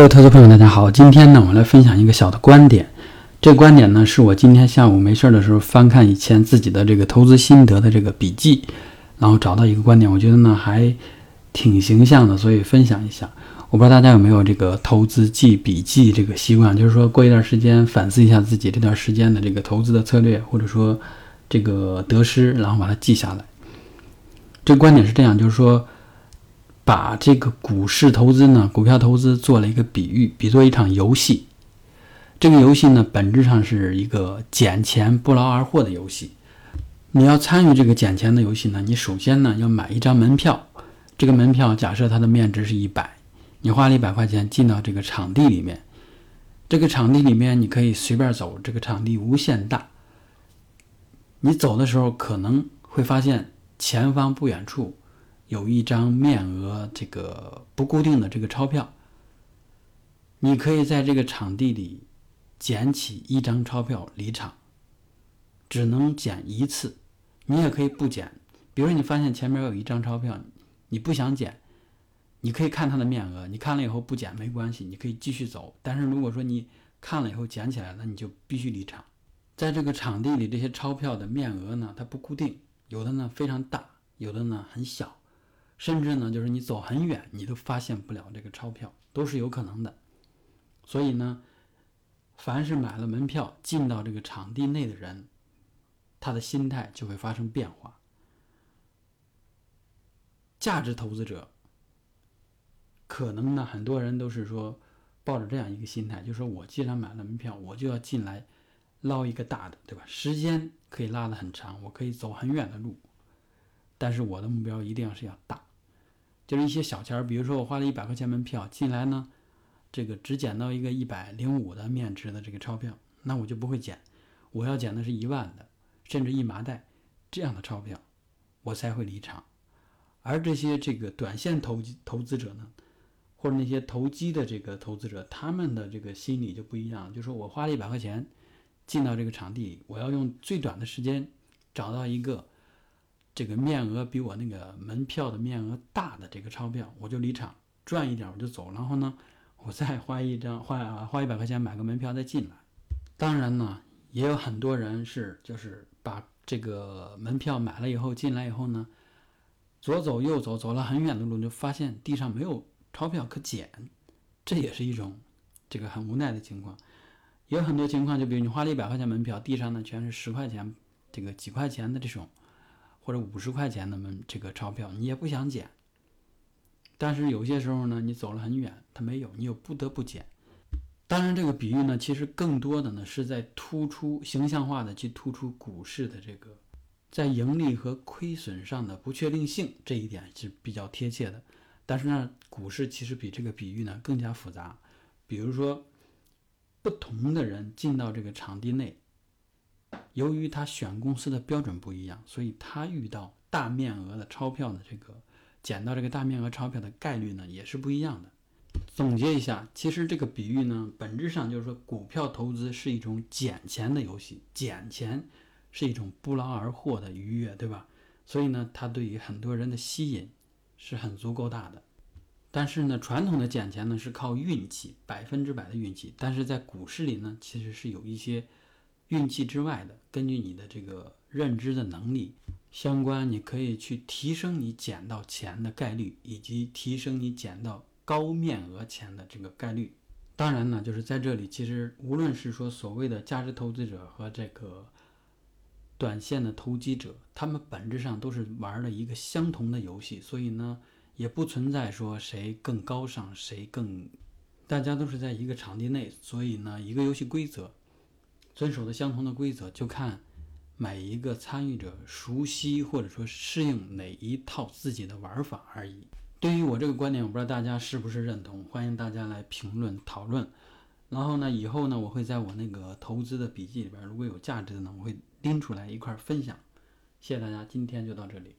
各位投资朋友，大家好。今天呢，我来分享一个小的观点。这观点呢，是我今天下午没事的时候翻看以前自己的这个投资心得的这个笔记，然后找到一个观点，我觉得呢还挺形象的，所以分享一下。我不知道大家有没有这个投资记笔记这个习惯，就是说过一段时间反思一下自己这段时间的这个投资的策略，或者说这个得失，然后把它记下来。这观点是这样，就是说。把这个股市投资呢，股票投资做了一个比喻，比作一场游戏。这个游戏呢，本质上是一个捡钱不劳而获的游戏。你要参与这个捡钱的游戏呢，你首先呢要买一张门票。这个门票假设它的面值是一百，你花了一百块钱进到这个场地里面。这个场地里面你可以随便走，这个场地无限大。你走的时候可能会发现前方不远处。有一张面额这个不固定的这个钞票，你可以在这个场地里捡起一张钞票离场，只能捡一次。你也可以不捡，比如你发现前面有一张钞票，你不想捡，你可以看它的面额，你看了以后不捡没关系，你可以继续走。但是如果说你看了以后捡起来了，你就必须离场。在这个场地里，这些钞票的面额呢，它不固定，有的呢非常大，有的呢很小。甚至呢，就是你走很远，你都发现不了这个钞票，都是有可能的。所以呢，凡是买了门票进到这个场地内的人，他的心态就会发生变化。价值投资者，可能呢，很多人都是说抱着这样一个心态，就说我既然买了门票，我就要进来捞一个大的，对吧？时间可以拉得很长，我可以走很远的路，但是我的目标一定要是要大。就是一些小钱儿，比如说我花了一百块钱门票进来呢，这个只捡到一个一百零五的面值的这个钞票，那我就不会捡，我要捡的是一万的，甚至一麻袋这样的钞票，我才会离场。而这些这个短线投机投资者呢，或者那些投机的这个投资者，他们的这个心理就不一样，就说我花了一百块钱进到这个场地，我要用最短的时间找到一个。这个面额比我那个门票的面额大的这个钞票，我就离场赚一点我就走，然后呢，我再花一张花花一百块钱买个门票再进来。当然呢，也有很多人是就是把这个门票买了以后进来以后呢，左走右走走了很远的路，就发现地上没有钞票可捡，这也是一种这个很无奈的情况。也有很多情况，就比如你花了一百块钱门票，地上呢全是十块钱这个几块钱的这种。或者五十块钱的门这个钞票，你也不想捡。但是有些时候呢，你走了很远，它没有，你又不得不捡。当然，这个比喻呢，其实更多的呢是在突出形象化的去突出股市的这个在盈利和亏损上的不确定性，这一点是比较贴切的。但是呢，股市其实比这个比喻呢更加复杂。比如说，不同的人进到这个场地内。由于他选公司的标准不一样，所以他遇到大面额的钞票的这个捡到这个大面额钞票的概率呢也是不一样的。总结一下，其实这个比喻呢，本质上就是说，股票投资是一种捡钱的游戏，捡钱是一种不劳而获的愉悦，对吧？所以呢，它对于很多人的吸引是很足够大的。但是呢，传统的捡钱呢是靠运气，百分之百的运气。但是在股市里呢，其实是有一些。运气之外的，根据你的这个认知的能力相关，你可以去提升你捡到钱的概率，以及提升你捡到高面额钱的这个概率。当然呢，就是在这里，其实无论是说所谓的价值投资者和这个短线的投机者，他们本质上都是玩了一个相同的游戏，所以呢，也不存在说谁更高尚，谁更，大家都是在一个场地内，所以呢，一个游戏规则。遵守的相同的规则，就看每一个参与者熟悉或者说适应哪一套自己的玩法而已。对于我这个观点，我不知道大家是不是认同，欢迎大家来评论讨论。然后呢，以后呢，我会在我那个投资的笔记里边，如果有价值的呢，我会拎出来一块分享。谢谢大家，今天就到这里。